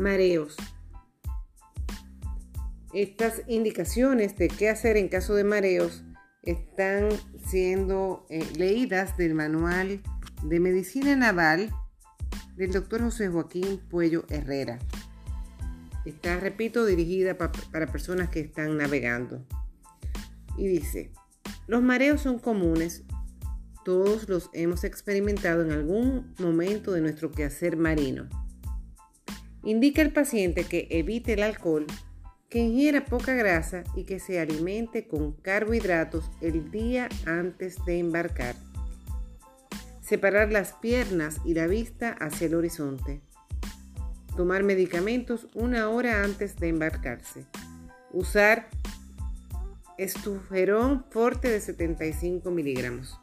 Mareos. Estas indicaciones de qué hacer en caso de mareos están siendo eh, leídas del manual de medicina naval del doctor José Joaquín Puello Herrera. Está, repito, dirigida para personas que están navegando. Y dice, los mareos son comunes, todos los hemos experimentado en algún momento de nuestro quehacer marino. Indica al paciente que evite el alcohol, que ingiera poca grasa y que se alimente con carbohidratos el día antes de embarcar. Separar las piernas y la vista hacia el horizonte. Tomar medicamentos una hora antes de embarcarse. Usar estuferón forte de 75 miligramos.